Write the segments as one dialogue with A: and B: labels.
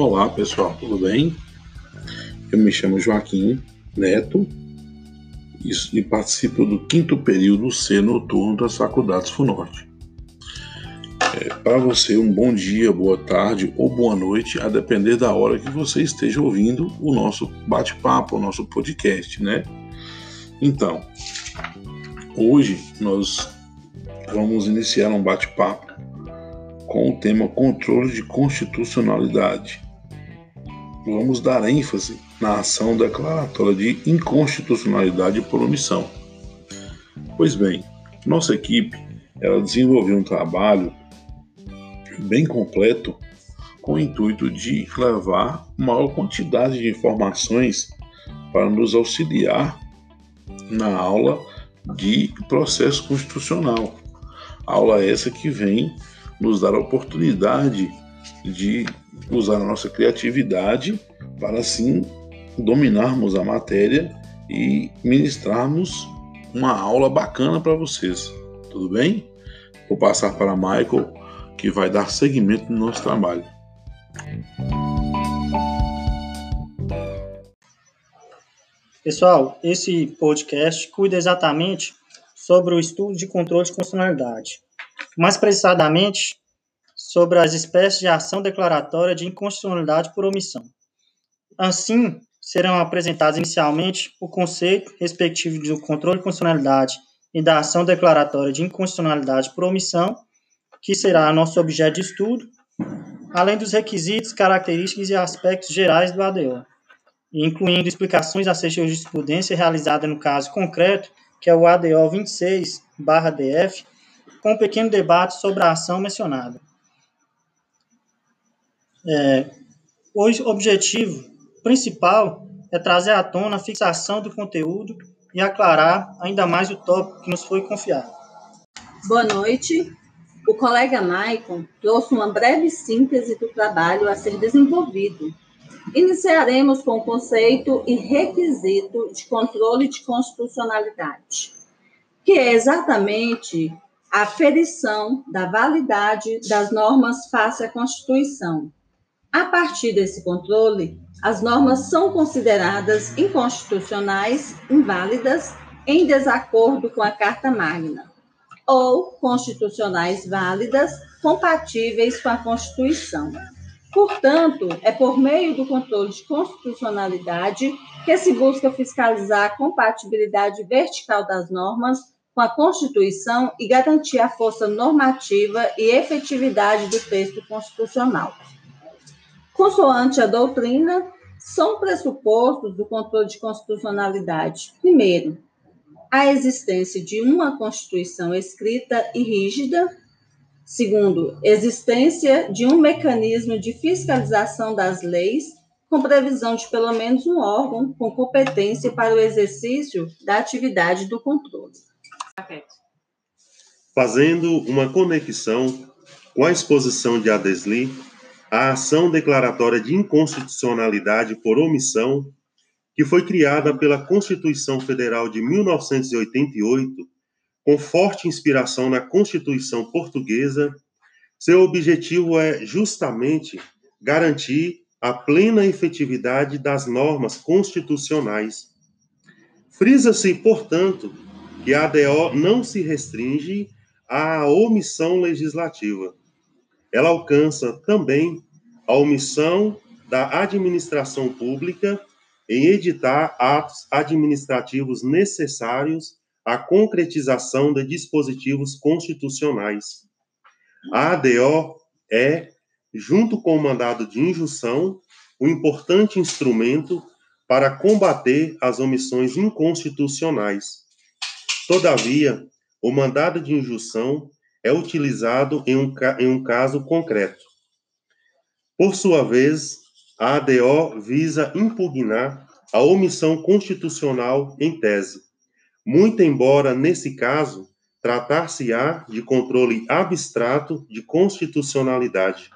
A: Olá pessoal, tudo bem? Eu me chamo Joaquim Neto e participo do quinto período C noturno das faculdades FUNORTE. É, Para você, um bom dia, boa tarde ou boa noite, a depender da hora que você esteja ouvindo o nosso bate-papo, o nosso podcast, né? Então, hoje nós vamos iniciar um bate-papo com o tema controle de constitucionalidade. Vamos dar ênfase na ação declaratória de inconstitucionalidade por omissão. Pois bem, nossa equipe ela desenvolveu um trabalho bem completo com o intuito de levar maior quantidade de informações para nos auxiliar na aula de processo constitucional. Aula essa que vem nos dar a oportunidade de usar a nossa criatividade para assim dominarmos a matéria e ministrarmos uma aula bacana para vocês. Tudo bem? Vou passar para Michael, que vai dar seguimento no nosso trabalho.
B: Pessoal, esse podcast cuida exatamente sobre o estudo de controle de constitucionalidade mais precisamente sobre as espécies de ação declaratória de inconstitucionalidade por omissão. Assim, serão apresentados inicialmente o conceito respectivo do controle de constitucionalidade e da ação declaratória de inconstitucionalidade por omissão, que será nosso objeto de estudo, além dos requisitos, características e aspectos gerais do ADO, incluindo explicações acerca de jurisprudência realizada no caso concreto, que é o ADO 26/DF, com um pequeno debate sobre a ação mencionada. É, o objetivo principal é trazer à tona a fixação do conteúdo e aclarar ainda mais o tópico que nos foi confiado.
C: Boa noite. O colega Maicon trouxe uma breve síntese do trabalho a ser desenvolvido. Iniciaremos com o conceito e requisito de controle de constitucionalidade, que é exatamente a aferição da validade das normas face à Constituição. A partir desse controle, as normas são consideradas inconstitucionais, inválidas, em desacordo com a Carta Magna, ou constitucionais válidas, compatíveis com a Constituição. Portanto, é por meio do controle de constitucionalidade que se busca fiscalizar a compatibilidade vertical das normas com a Constituição e garantir a força normativa e efetividade do texto constitucional. Consoante a doutrina, são pressupostos do controle de constitucionalidade. Primeiro, a existência de uma Constituição escrita e rígida. Segundo, existência de um mecanismo de fiscalização das leis, com previsão de pelo menos um órgão com competência para o exercício da atividade do controle.
D: Fazendo uma conexão com a exposição de Adesli, a ação declaratória de inconstitucionalidade por omissão, que foi criada pela Constituição Federal de 1988, com forte inspiração na Constituição Portuguesa, seu objetivo é justamente garantir a plena efetividade das normas constitucionais. Frisa-se, portanto, que a ADO não se restringe à omissão legislativa. Ela alcança também a omissão da administração pública em editar atos administrativos necessários à concretização de dispositivos constitucionais. A ADO é, junto com o mandado de injunção, um importante instrumento para combater as omissões inconstitucionais Todavia, o mandado de injunção é utilizado em um, em um caso concreto. Por sua vez, a ADO visa impugnar a omissão constitucional em tese, muito embora, nesse caso, tratar-se-á de controle abstrato de constitucionalidade.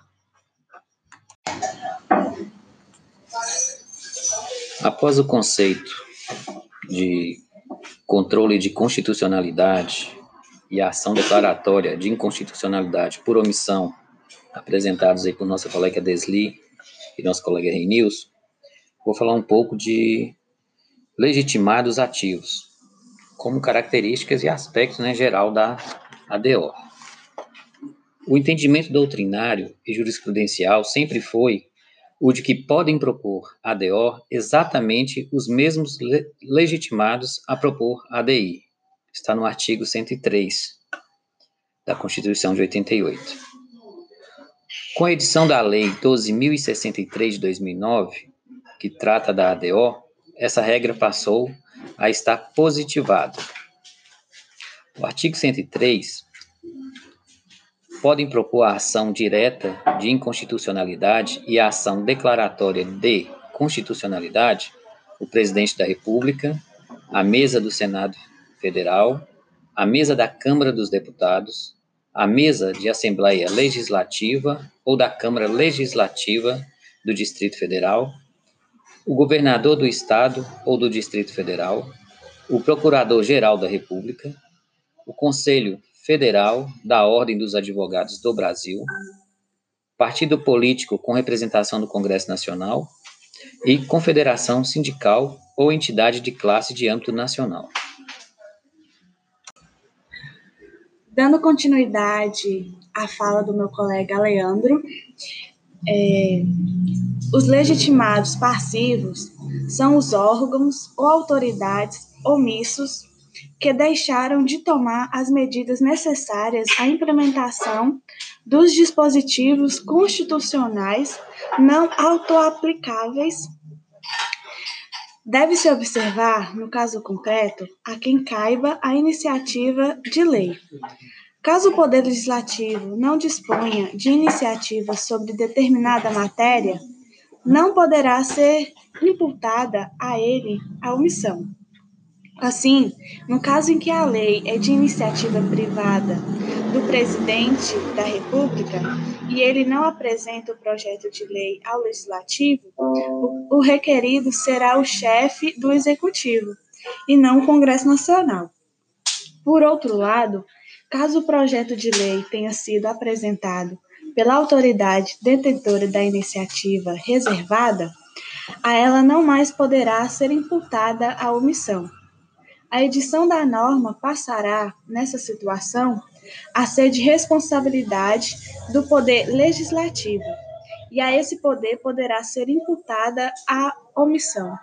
E: Após o conceito de controle de constitucionalidade e a ação declaratória de inconstitucionalidade por omissão, apresentados aí por nossa colega Desli, e nosso colega Reinilson, vou falar um pouco de legitimados ativos, como características e aspectos né, geral da ADO. O entendimento doutrinário e jurisprudencial sempre foi o de que podem propor ADO exatamente os mesmos le legitimados a propor ADI. Está no artigo 103 da Constituição de 88. Com a edição da Lei 12.063 de 2009, que trata da ADO, essa regra passou a estar positivada. O artigo 103 podem propor a ação direta de inconstitucionalidade e a ação declaratória de constitucionalidade o presidente da República, a mesa do Senado Federal, a mesa da Câmara dos Deputados, a mesa de Assembleia Legislativa ou da Câmara Legislativa do Distrito Federal, o governador do Estado ou do Distrito Federal, o Procurador-Geral da República, o Conselho Federal da Ordem dos Advogados do Brasil, partido político com representação no Congresso Nacional e confederação sindical ou entidade de classe de âmbito nacional.
F: Dando continuidade à fala do meu colega Leandro, é, os legitimados passivos são os órgãos ou autoridades omissos que deixaram de tomar as medidas necessárias à implementação dos dispositivos constitucionais não autoaplicáveis. Deve-se observar, no caso concreto, a quem caiba a iniciativa de lei. Caso o Poder Legislativo não disponha de iniciativa sobre determinada matéria, não poderá ser imputada a ele a omissão. Assim, no caso em que a lei é de iniciativa privada do presidente da República e ele não apresenta o projeto de lei ao legislativo, o, requerido será o chefe do executivo e não o Congresso Nacional. Por outro lado, caso o projeto de lei tenha sido apresentado pela autoridade detentora da iniciativa reservada, a ela não mais poderá ser imputada a omissão a edição da norma passará, nessa situação, a ser de responsabilidade do Poder Legislativo, e a esse poder poderá ser imputada a omissão.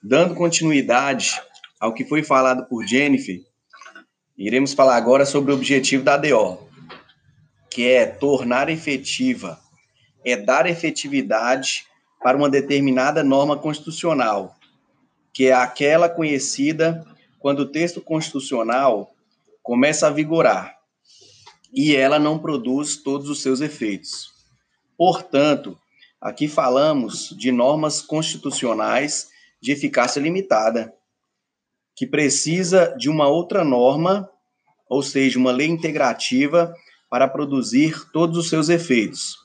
G: Dando continuidade ao que foi falado por Jennifer, iremos falar agora sobre o objetivo da ADO, que é tornar efetiva, é dar efetividade para uma determinada norma constitucional, que é aquela conhecida quando o texto constitucional começa a vigorar e ela não produz todos os seus efeitos. Portanto, aqui falamos de normas constitucionais de eficácia limitada, que precisa de uma outra norma, ou seja, uma lei integrativa para produzir todos os seus efeitos.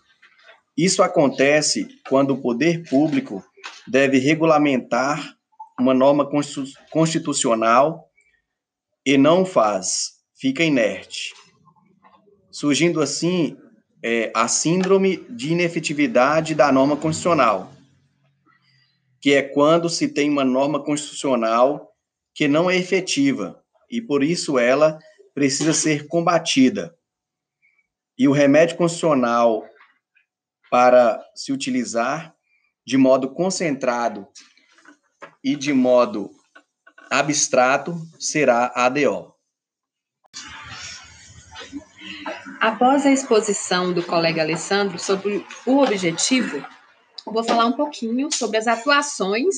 G: Isso acontece quando o poder público deve regulamentar uma norma constitucional e não faz, fica inerte, surgindo assim é, a síndrome de inefetividade da norma constitucional, que é quando se tem uma norma constitucional que não é efetiva e por isso ela precisa ser combatida. E o remédio constitucional para se utilizar de modo concentrado e de modo abstrato será a ADO.
H: Após a exposição do colega Alessandro sobre o objetivo, vou falar um pouquinho sobre as atuações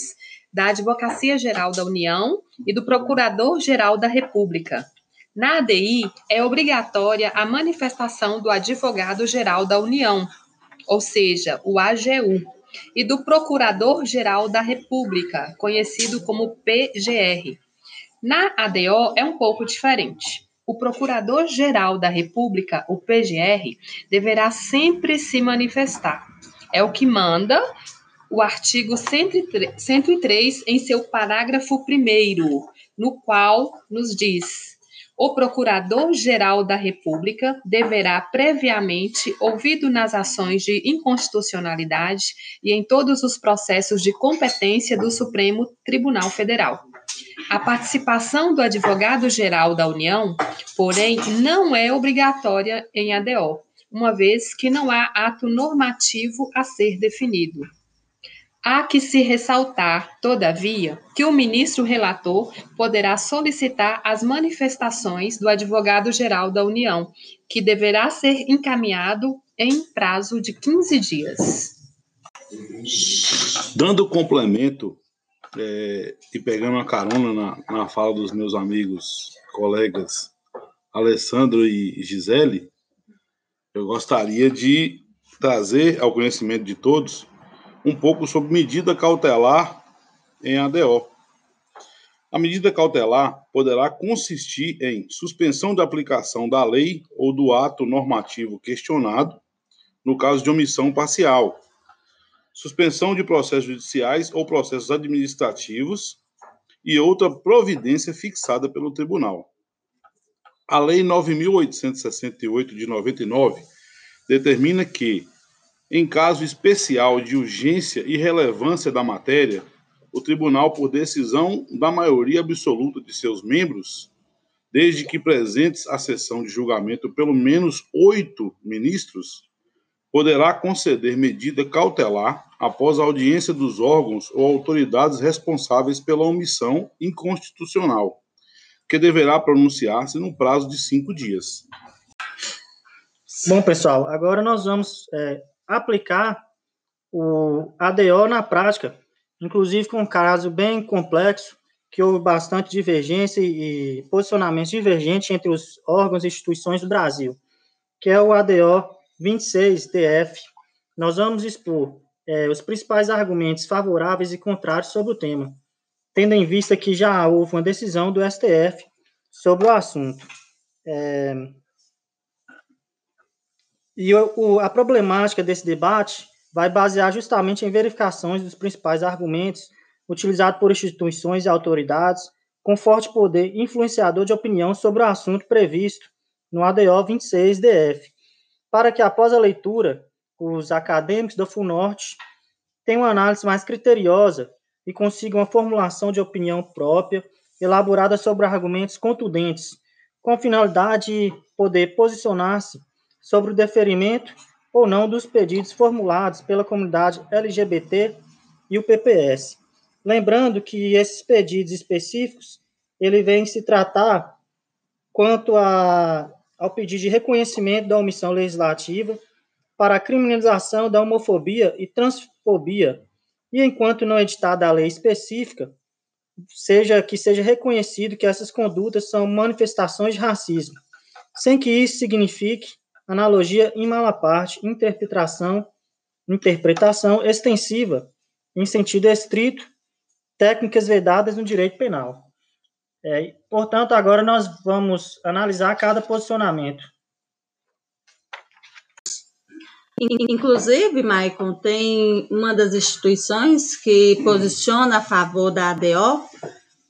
H: da Advocacia Geral da União e do Procurador-Geral da República. Na ADI, é obrigatória a manifestação do Advogado-Geral da União, ou seja, o AGU, e do Procurador-Geral da República, conhecido como PGR. Na ADO é um pouco diferente. O Procurador-Geral da República, o PGR, deverá sempre se manifestar. É o que manda o artigo 103 em seu parágrafo 1, no qual nos diz: o Procurador-Geral da República deverá previamente, ouvido nas ações de inconstitucionalidade e em todos os processos de competência do Supremo Tribunal Federal. A participação do advogado-geral da União, porém, não é obrigatória em ADO, uma vez que não há ato normativo a ser definido. Há que se ressaltar, todavia, que o ministro relator poderá solicitar as manifestações do advogado-geral da União, que deverá ser encaminhado em prazo de 15 dias.
A: Dando complemento é, e pegando uma carona na, na fala dos meus amigos, colegas Alessandro e Gisele, eu gostaria de trazer ao conhecimento de todos um pouco sobre medida cautelar em ADO. A medida cautelar poderá consistir em suspensão de aplicação da lei ou do ato normativo questionado, no caso de omissão parcial, suspensão de processos judiciais ou processos administrativos e outra providência fixada pelo tribunal. A Lei 9868 de 99 determina que em caso especial de urgência e relevância da matéria, o tribunal, por decisão da maioria absoluta de seus membros, desde que presentes à sessão de julgamento pelo menos oito ministros, poderá conceder medida cautelar após a audiência dos órgãos ou autoridades responsáveis pela omissão inconstitucional, que deverá pronunciar-se no prazo de cinco dias.
B: Bom, pessoal, agora nós vamos é, aplicar o ADO na prática, inclusive com um caso bem complexo, que houve bastante divergência e posicionamentos divergentes entre os órgãos e instituições do Brasil, que é o ADO 26-DF. Nós vamos expor é, os principais argumentos favoráveis e contrários sobre o tema, tendo em vista que já houve uma decisão do STF sobre o assunto. É, e o, a problemática desse debate vai basear justamente em verificações dos principais argumentos utilizados por instituições e autoridades com forte poder influenciador de opinião sobre o assunto previsto no ADO 26-DF, para que após a leitura, os acadêmicos da FUNORTE tenham uma análise mais criteriosa e consigam uma formulação de opinião própria, elaborada sobre argumentos contundentes, com a finalidade de poder posicionar-se sobre o deferimento ou não dos pedidos formulados pela comunidade LGBT e o PPS. Lembrando que esses pedidos específicos, ele vem se tratar quanto a, ao pedido de reconhecimento da omissão legislativa para a criminalização da homofobia e transfobia, e enquanto não editada a lei específica, seja que seja reconhecido que essas condutas são manifestações de racismo, sem que isso signifique analogia em mala parte, interpretação, interpretação extensiva, em sentido estrito, técnicas vedadas no direito penal. É, portanto, agora nós vamos analisar cada posicionamento.
C: Inclusive, Maicon, tem uma das instituições que posiciona a favor da ADO,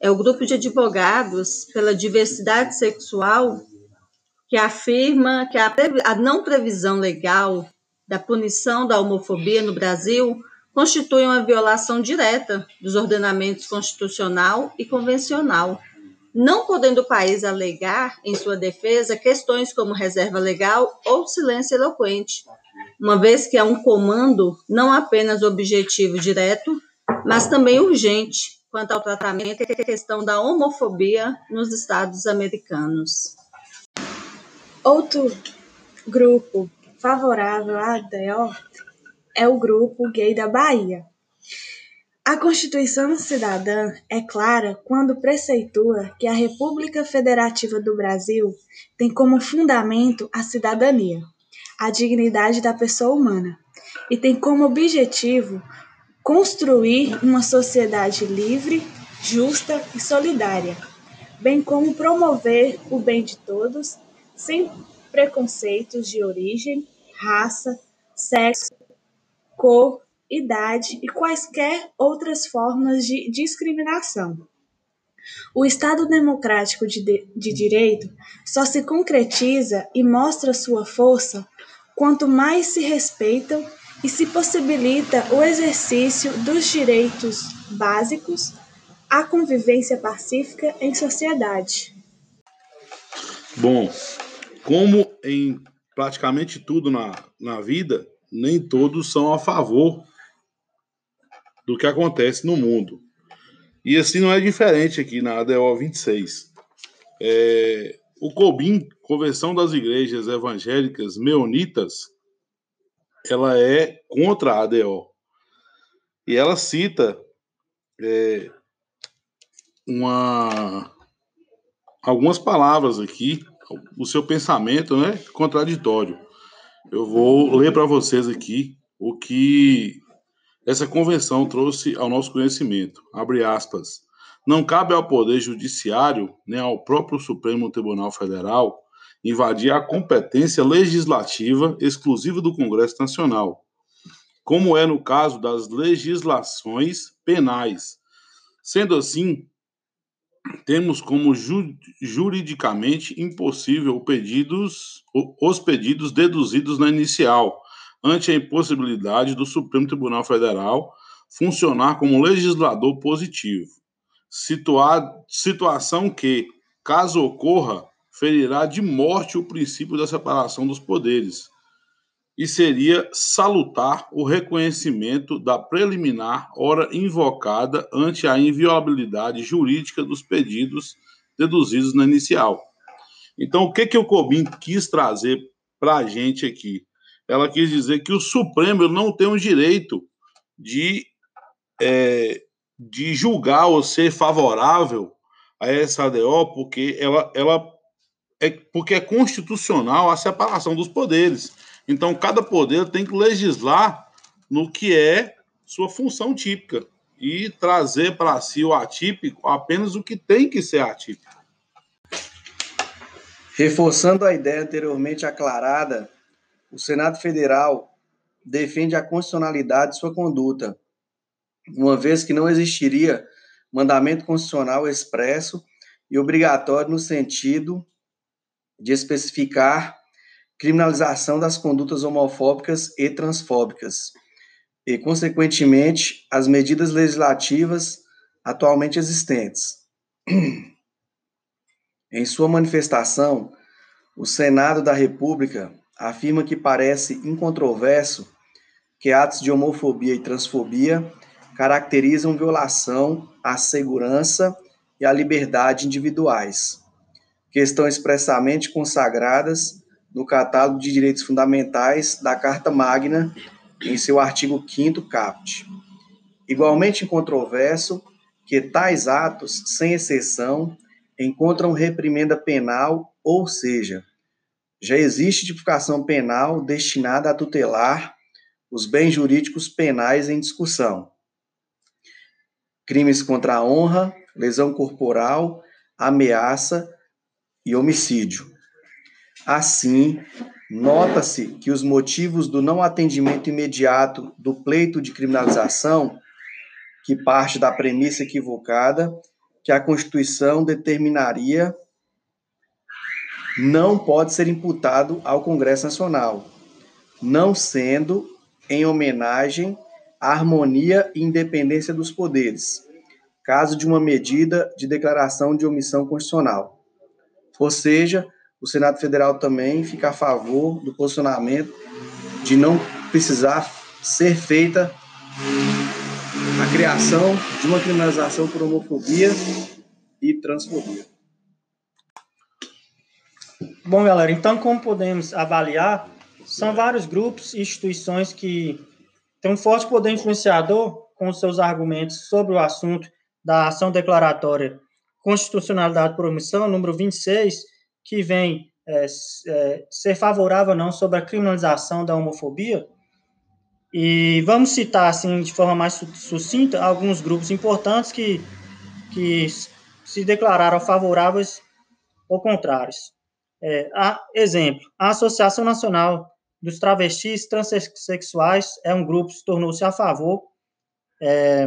C: é o Grupo de Advogados pela Diversidade Sexual que afirma que a, a não previsão legal da punição da homofobia no Brasil constitui uma violação direta dos ordenamentos constitucional e convencional, não podendo o país alegar em sua defesa questões como reserva legal ou silêncio eloquente, uma vez que é um comando não apenas objetivo direto, mas também urgente quanto ao tratamento e questão da homofobia nos Estados americanos.
F: Outro grupo favorável à ADO é o grupo gay da Bahia. A Constituição Cidadã é clara quando preceitua que a República Federativa do Brasil tem como fundamento a cidadania, a dignidade da pessoa humana, e tem como objetivo construir uma sociedade livre, justa e solidária, bem como promover o bem de todos sem preconceitos de origem, raça, sexo, cor, idade e quaisquer outras formas de discriminação. O Estado democrático de, de, de direito só se concretiza e mostra sua força quanto mais se respeitam e se possibilita o exercício dos direitos básicos à convivência pacífica em sociedade.
A: Bom, como em praticamente tudo na, na vida, nem todos são a favor do que acontece no mundo. E assim não é diferente aqui na ADO 26. É, o COBIM, Convenção das Igrejas Evangélicas Meonitas, ela é contra a ADO. E ela cita é, uma, algumas palavras aqui, o seu pensamento né, contraditório. Eu vou ler para vocês aqui o que essa convenção trouxe ao nosso conhecimento. Abre aspas. Não cabe ao Poder Judiciário, nem ao próprio Supremo Tribunal Federal, invadir a competência legislativa exclusiva do Congresso Nacional, como é no caso das legislações penais. Sendo assim, temos como ju juridicamente impossível pedidos, os pedidos deduzidos na inicial, ante a impossibilidade do Supremo Tribunal Federal funcionar como legislador positivo. Situa situação que, caso ocorra, ferirá de morte o princípio da separação dos poderes, e seria salutar o reconhecimento da preliminar hora invocada ante a inviolabilidade jurídica dos pedidos deduzidos na inicial. Então, o que, que o Cobin quis trazer para a gente aqui? Ela quis dizer que o Supremo não tem o direito de, é, de julgar ou ser favorável a essa ADO, porque ela, ela é, porque é constitucional a separação dos poderes. Então, cada poder tem que legislar no que é sua função típica e trazer para si o atípico apenas o que tem que ser atípico.
G: Reforçando a ideia anteriormente aclarada, o Senado Federal defende a constitucionalidade de sua conduta, uma vez que não existiria mandamento constitucional expresso e obrigatório no sentido de especificar criminalização das condutas homofóbicas e transfóbicas, e, consequentemente, as medidas legislativas atualmente existentes. Em sua manifestação, o Senado da República afirma que parece incontroverso que atos de homofobia e transfobia caracterizam violação à segurança e à liberdade individuais, que estão expressamente consagradas no catálogo de direitos fundamentais da Carta Magna, em seu artigo 5 caput. Igualmente incontroverso que tais atos, sem exceção, encontram reprimenda penal, ou seja, já existe tipificação penal destinada a tutelar os bens jurídicos penais em discussão. Crimes contra a honra, lesão corporal, ameaça e homicídio. Assim, nota-se que os motivos do não atendimento imediato do pleito de criminalização, que parte da premissa equivocada que a Constituição determinaria, não pode ser imputado ao Congresso Nacional, não sendo em homenagem à harmonia e independência dos poderes, caso de uma medida de declaração de omissão constitucional. Ou seja, o Senado Federal também fica a favor do posicionamento de não precisar ser feita a criação de uma criminalização por homofobia e transfobia.
B: Bom, galera, então como podemos avaliar, são vários grupos e instituições que têm um forte poder influenciador com seus argumentos sobre o assunto da ação declaratória Constitucionalidade por omissão, número 26, que vem é, é, ser favorável ou não sobre a criminalização da homofobia. E vamos citar, assim, de forma mais sucinta, alguns grupos importantes que, que se declararam favoráveis ou contrários. É, a, exemplo, a Associação Nacional dos Travestis Transsexuais é um grupo que se tornou-se a favor. É,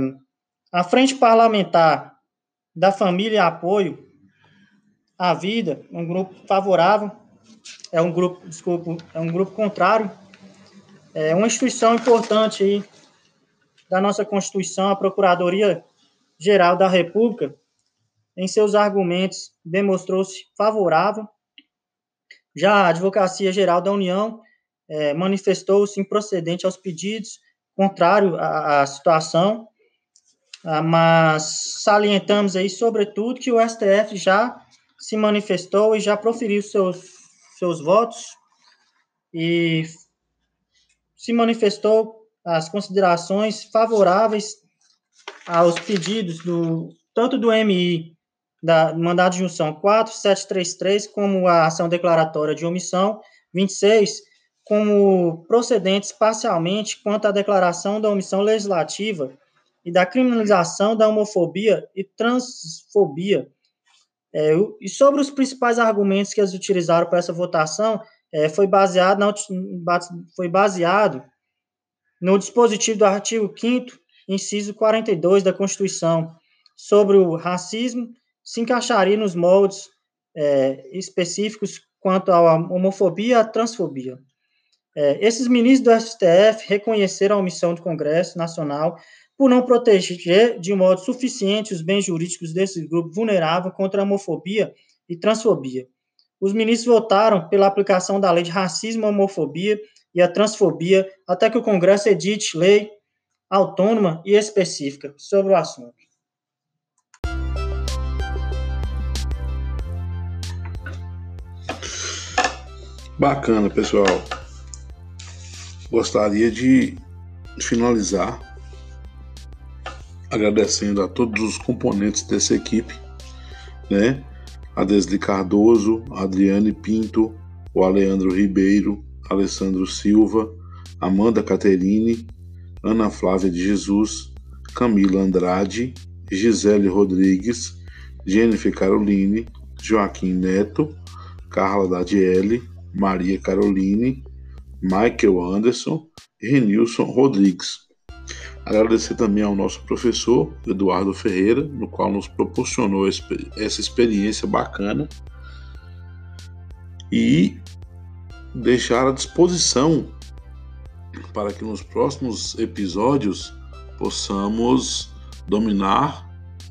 B: a Frente Parlamentar da família e apoio à vida, um grupo favorável, é um grupo, desculpa, é um grupo contrário, é uma instituição importante aí da nossa Constituição, a Procuradoria Geral da República, em seus argumentos, demonstrou-se favorável. Já a Advocacia Geral da União é, manifestou-se improcedente aos pedidos, contrário à, à situação, ah, mas salientamos aí, sobretudo, que o STF já se manifestou e já proferiu seus, seus votos e se manifestou as considerações favoráveis aos pedidos do tanto do MI da mandado de junção 4733, como a ação declaratória de omissão 26, como procedentes parcialmente quanto à declaração da omissão legislativa e da criminalização da homofobia e transfobia. É, e sobre os principais argumentos que eles utilizaram para essa votação, é, foi, baseado na, foi baseado no dispositivo do artigo 5 inciso 42 da Constituição, sobre o racismo, se encaixaria nos moldes é, específicos quanto à homofobia e à transfobia. É, esses ministros do STF reconheceram a omissão do Congresso Nacional por não proteger de modo suficiente os bens jurídicos desse grupo vulnerável contra a homofobia e transfobia. Os ministros votaram pela aplicação da lei de racismo, homofobia e a transfobia até que o Congresso edite lei autônoma e específica sobre o assunto.
A: Bacana, pessoal. Gostaria de finalizar agradecendo a todos os componentes dessa equipe, né? A Desli Cardoso, a Adriane Pinto, o Aleandro Ribeiro, Alessandro Silva, Amanda Caterine, Ana Flávia de Jesus, Camila Andrade, Gisele Rodrigues, Jennifer Caroline, Joaquim Neto, Carla Dadiele, Maria Caroline, Michael Anderson e Renilson Rodrigues. Agradecer também ao nosso professor Eduardo Ferreira, no qual nos proporcionou essa experiência bacana e deixar à disposição para que nos próximos episódios possamos dominar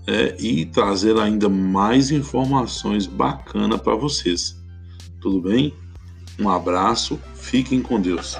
A: é, e trazer ainda mais informações bacanas para vocês. Tudo bem? Um abraço, fiquem com Deus.